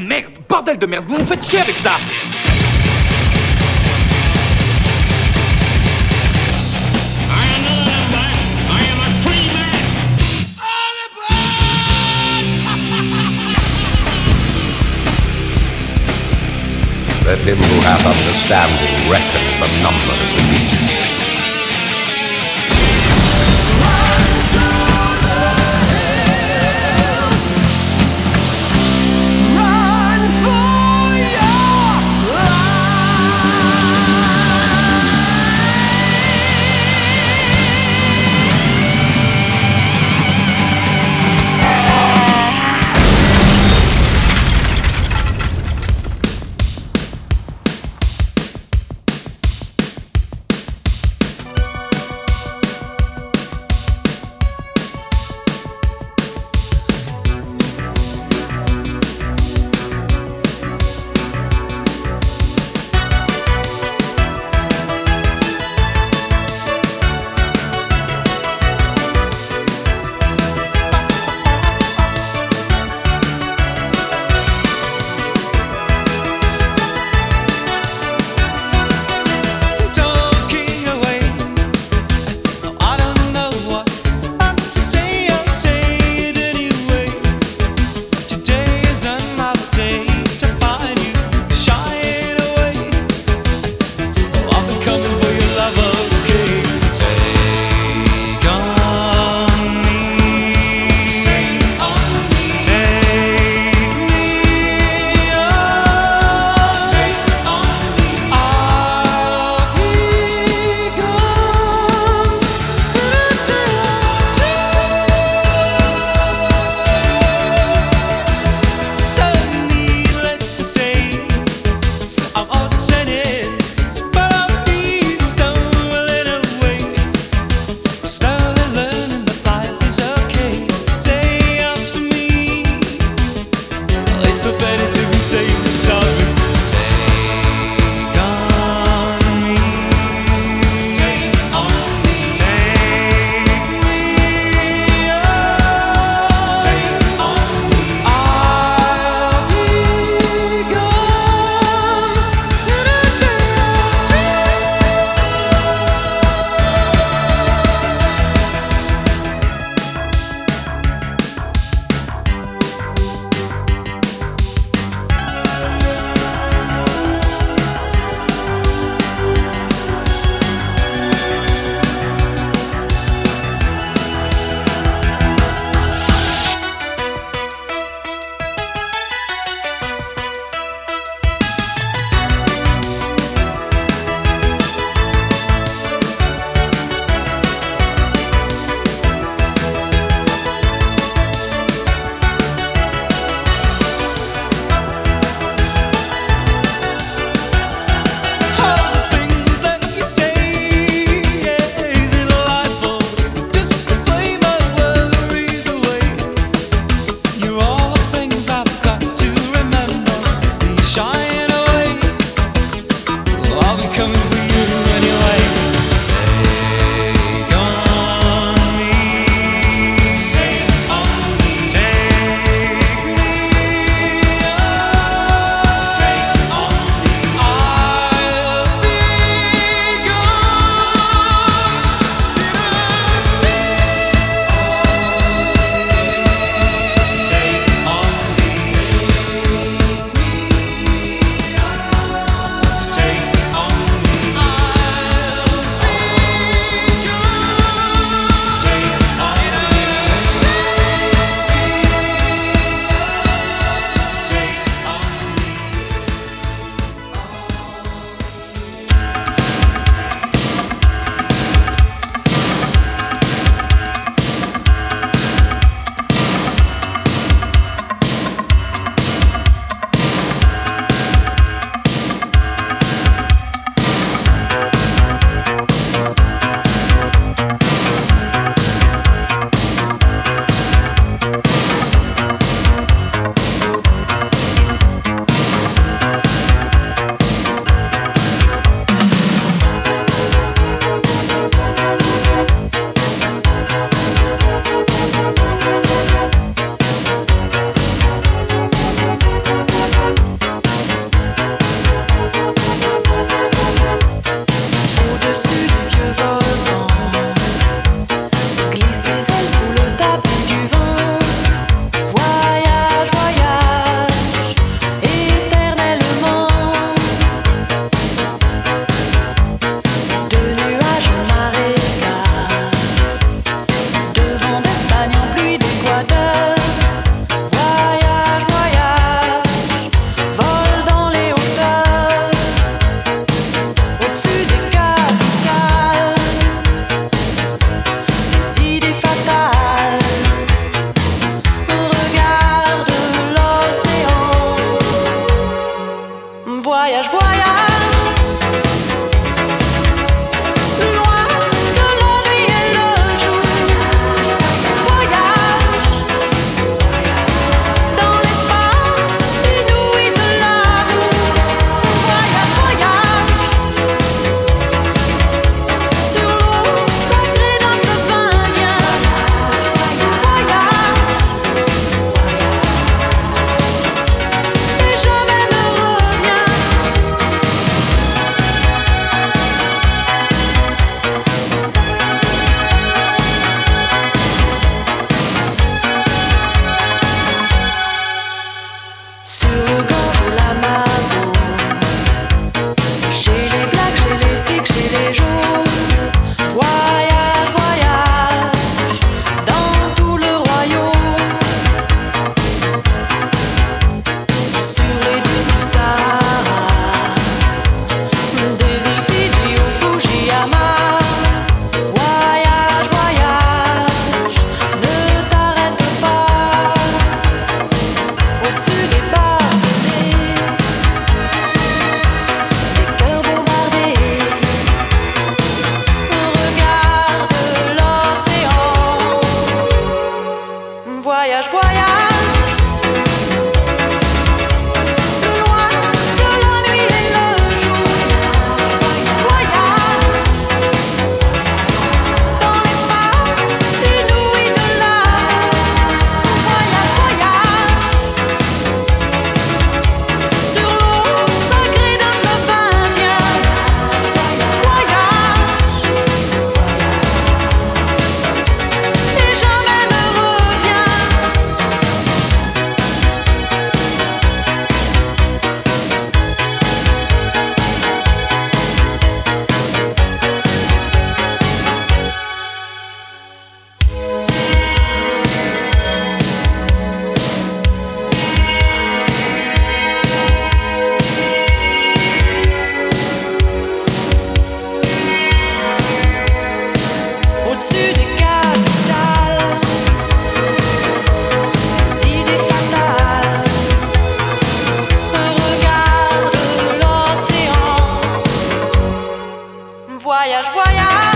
merde, bordel de merde, vous me faites chier avec ça Let him who hath understanding reckon the numbers of beasts. Voyage, voyage.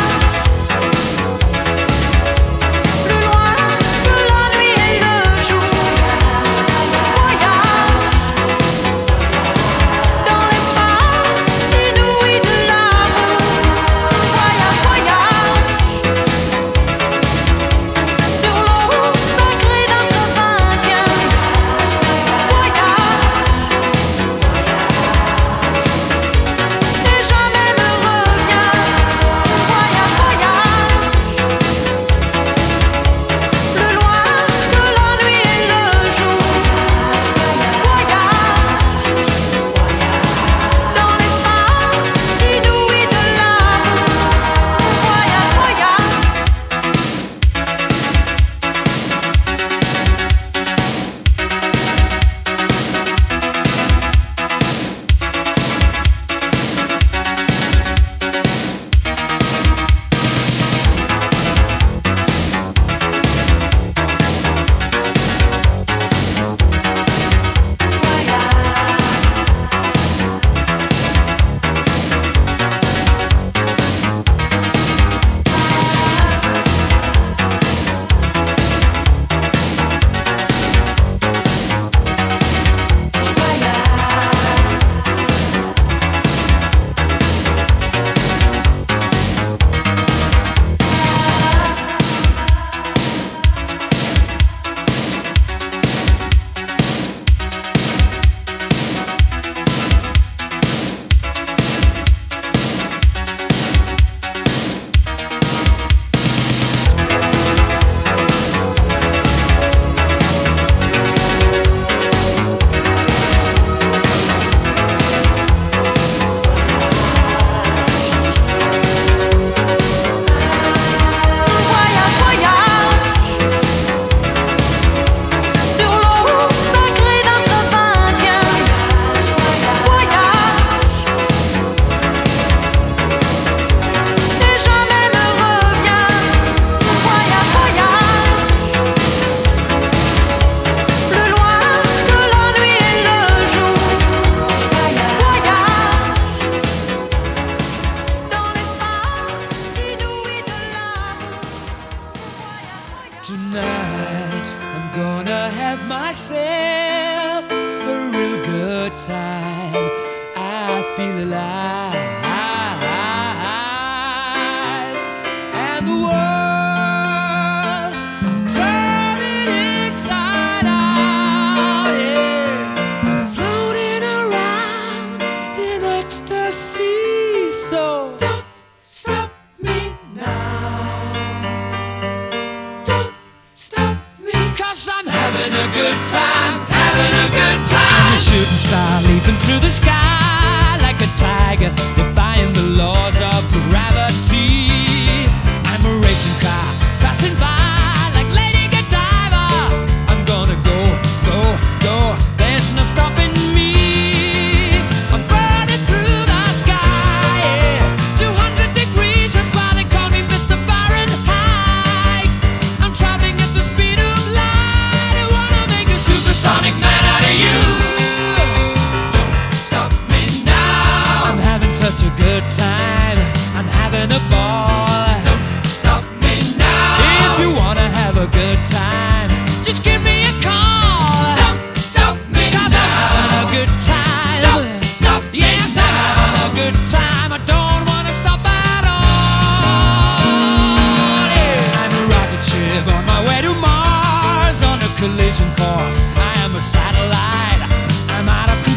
The world,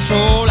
sol.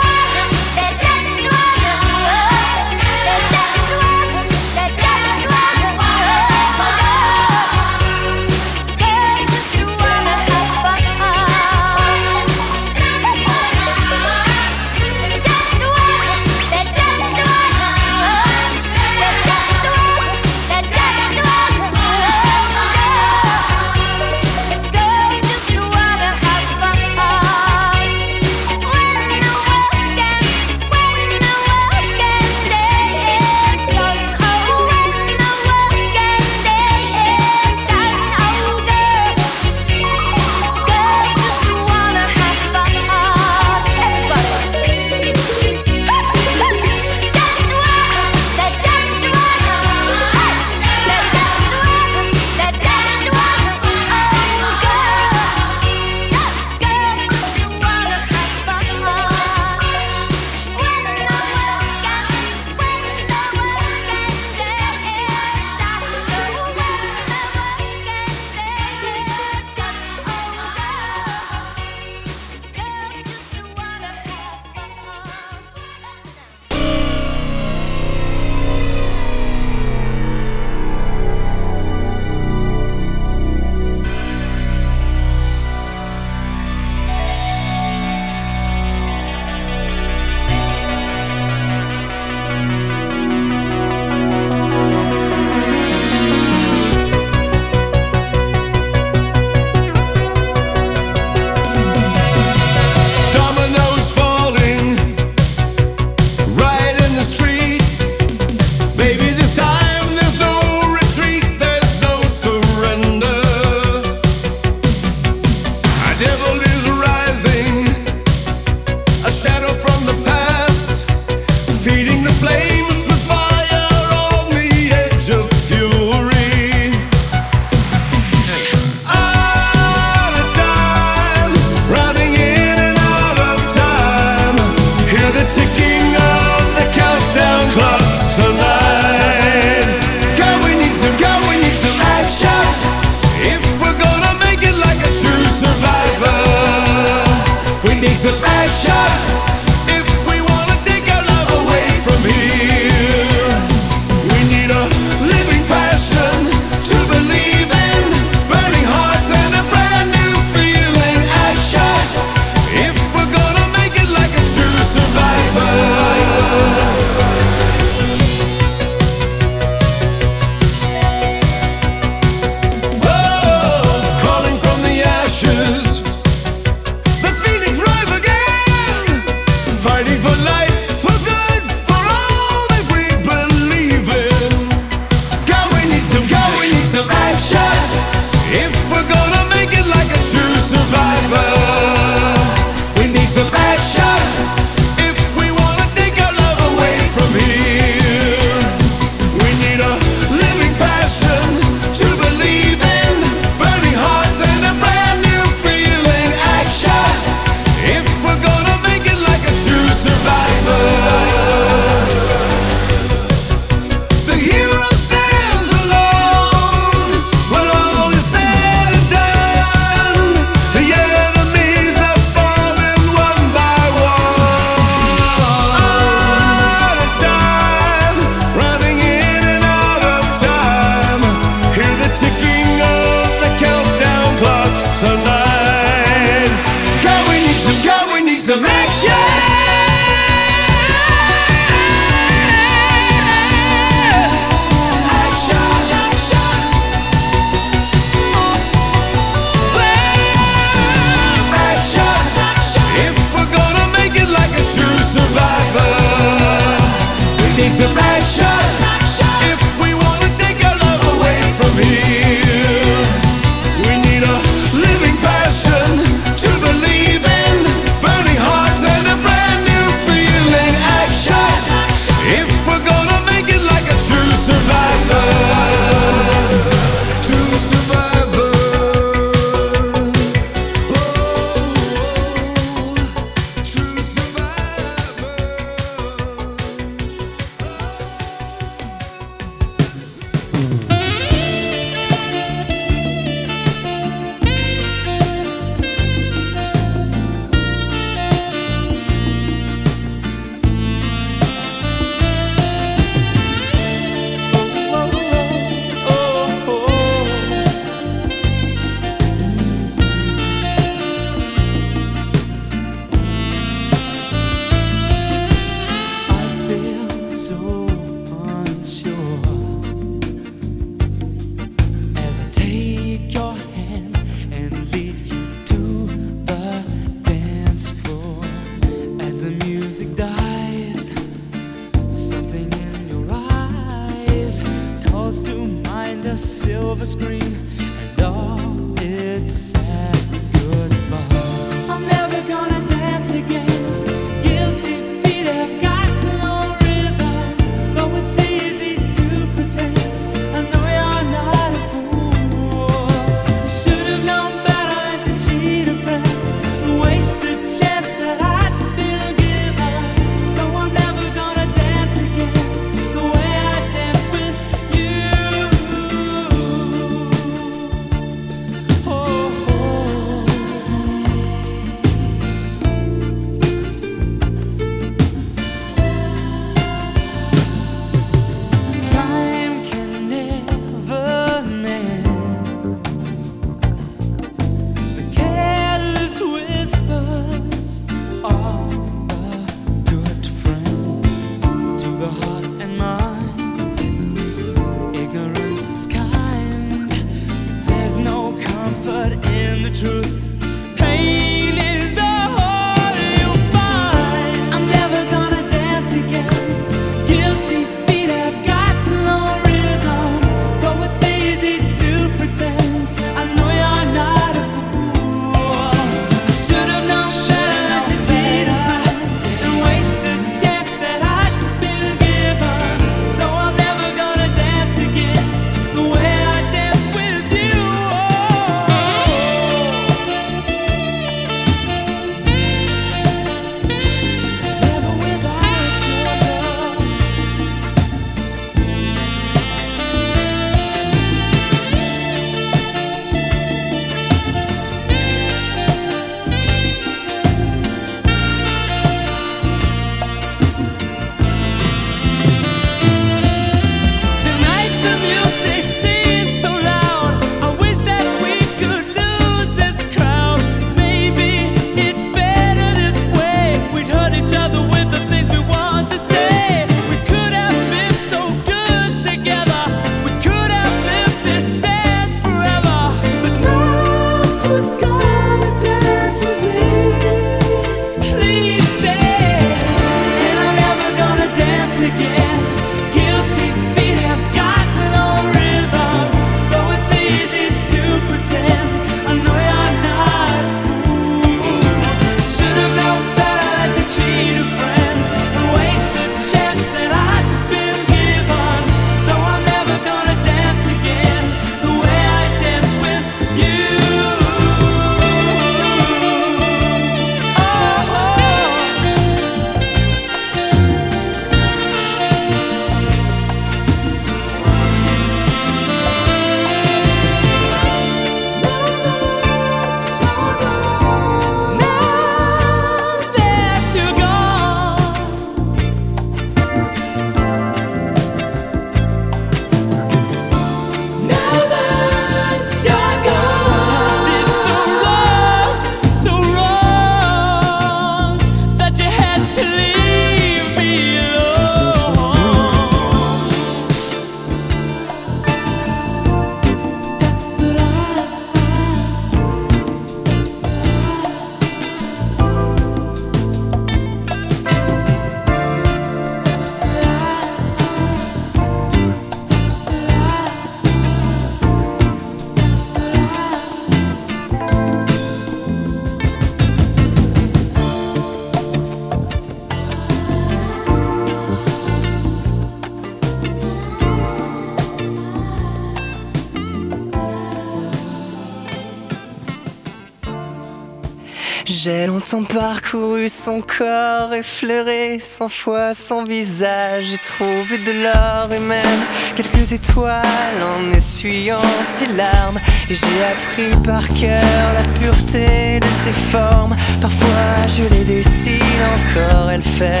Parcouru son corps, effleuré cent fois son visage. J'ai trouvé de l'or et même quelques étoiles en essuyant ses larmes. Et j'ai appris par cœur la pureté de ses formes. Parfois je les dessine encore, elle fait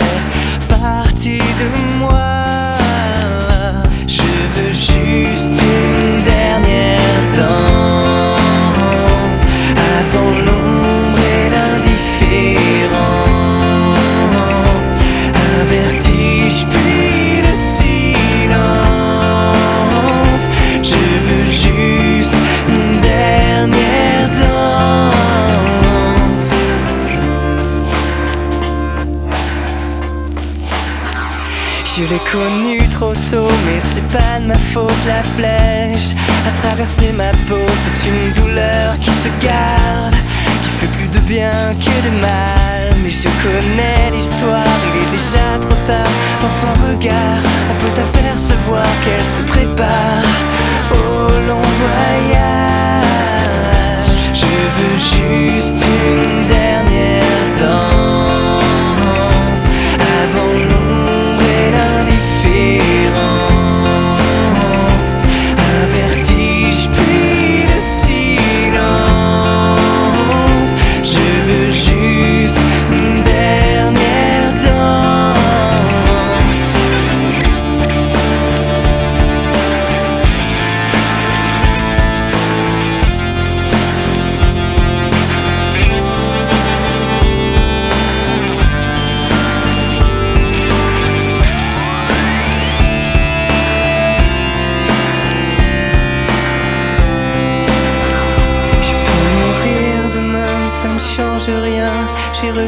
partie de moi. Je veux juste 그날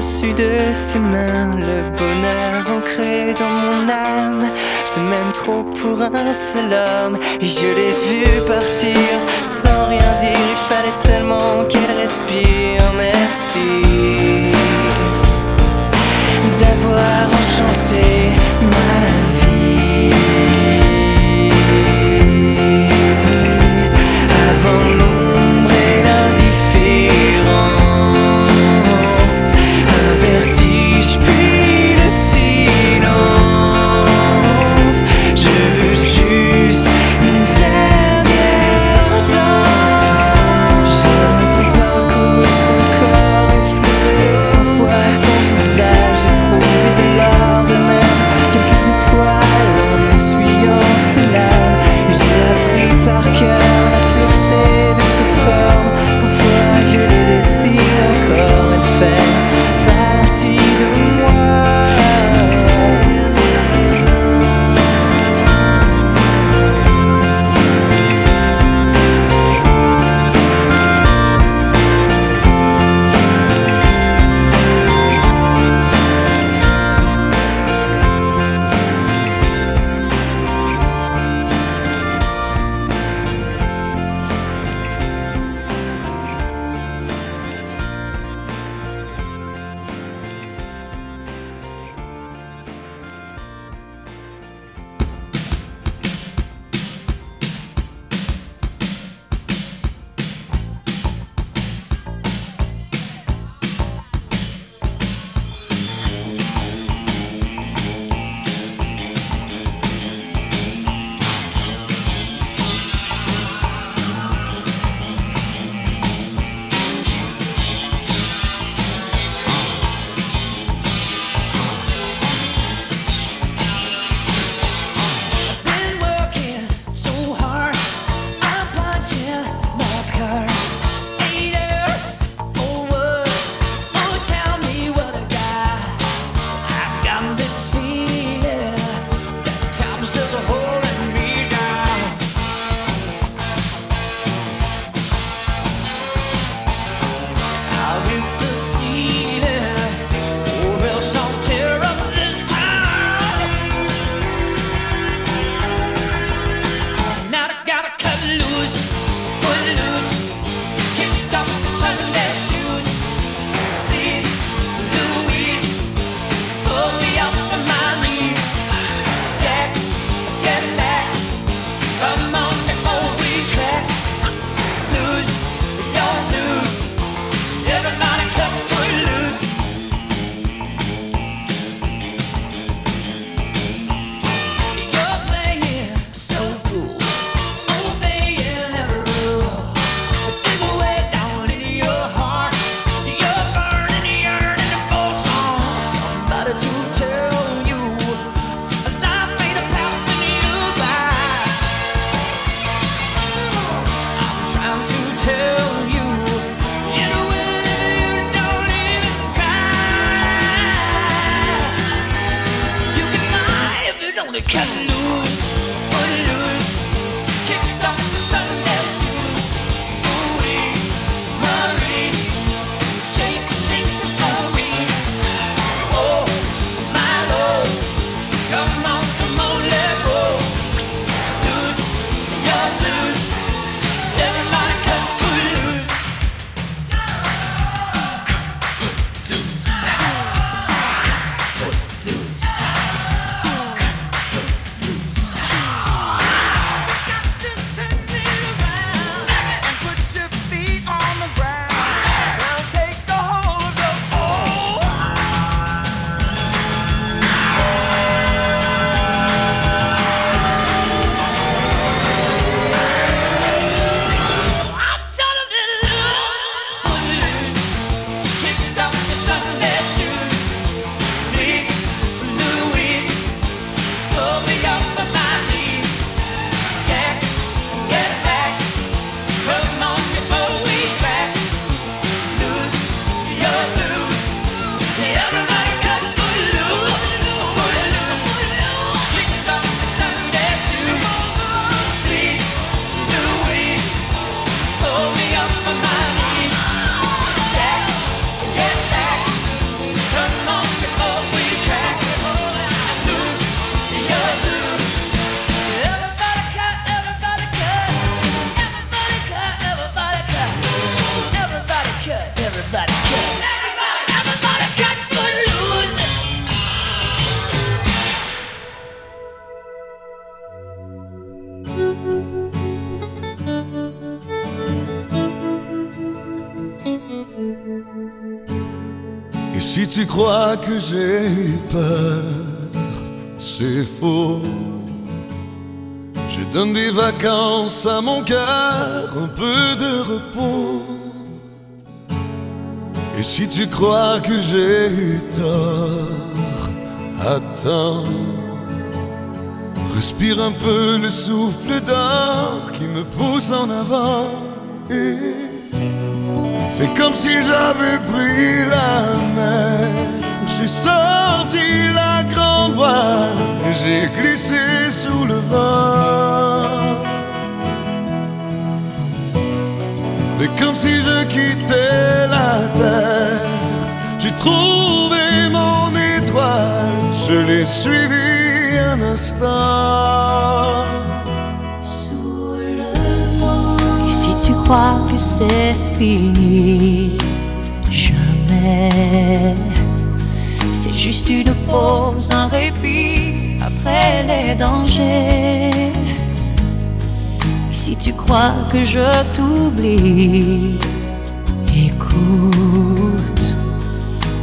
de ses mains le bonheur ancré dans mon âme. C'est même trop pour un seul homme. Et je l'ai vu partir sans rien dire. Il fallait seulement qu'elle respire. Merci d'avoir enchanté ma vie. Si tu crois que j'ai eu peur, c'est faux. Je donne des vacances à mon cœur, un peu de repos. Et si tu crois que j'ai eu tort, attends. Respire un peu le souffle d'or qui me pousse en avant. Et Fais comme si j'avais pris la mer. J'ai sorti la grande voile et j'ai glissé sous le vent. Fais comme si je quittais la terre. J'ai trouvé mon étoile, je l'ai suivi un instant. Que c'est fini, jamais. C'est juste une pause, un répit après les dangers. Si tu crois que je t'oublie, écoute.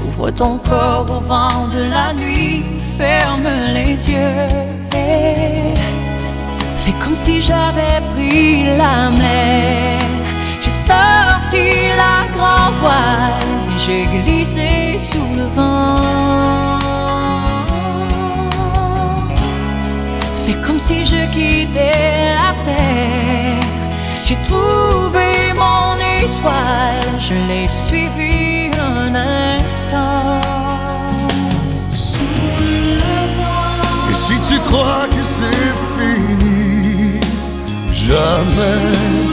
Ouvre ton corps au vent de la nuit, ferme les yeux. et Fais comme si j'avais pris la mer. Sorti la grand voile j'ai glissé sous le vent. Fais comme si je quittais la terre. J'ai trouvé mon étoile, je l'ai suivi un instant. Sous le. Et si tu crois que c'est fini, jamais.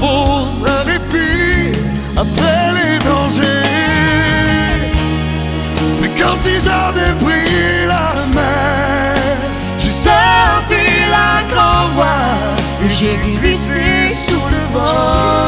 Pause, un répit après les dangers. C'est comme si j'avais pris la mer. J'ai sorti la grand voile et j'ai glissé sous le vent.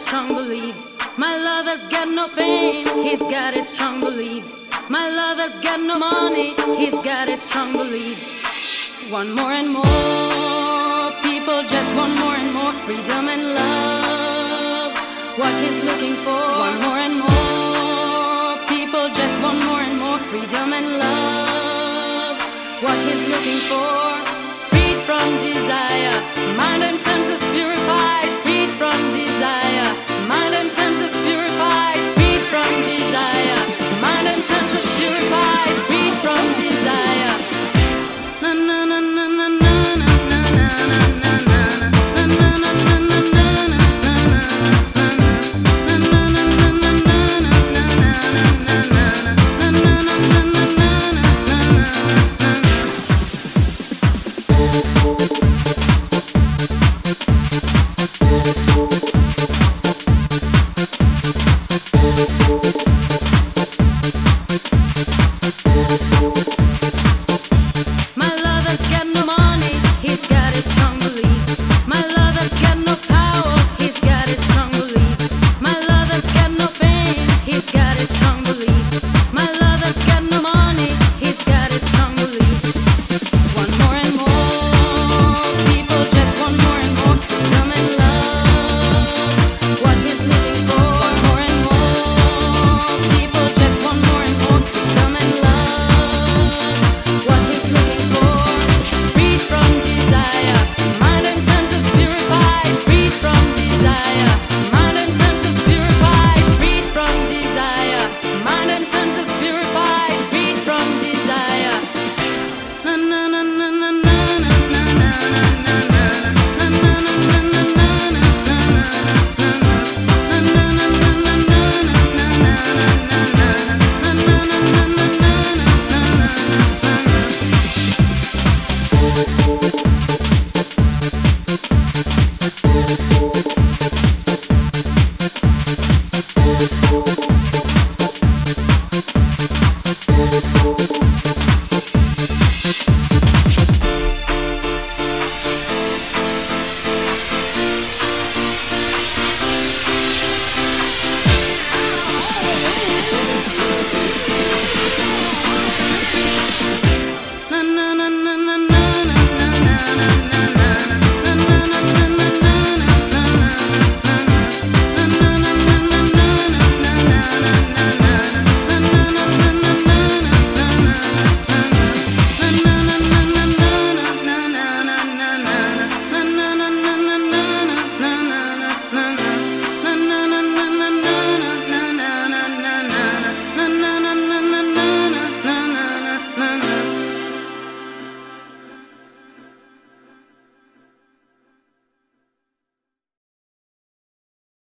Strong beliefs. My lover's got no fame, he's got his strong beliefs. My lover's got no money, he's got his strong beliefs. One more and more, people just want more and more freedom and love. What he's looking for, one more and more, people just want more and more freedom and love. What he's looking for, freed from desire, mind and senses purified,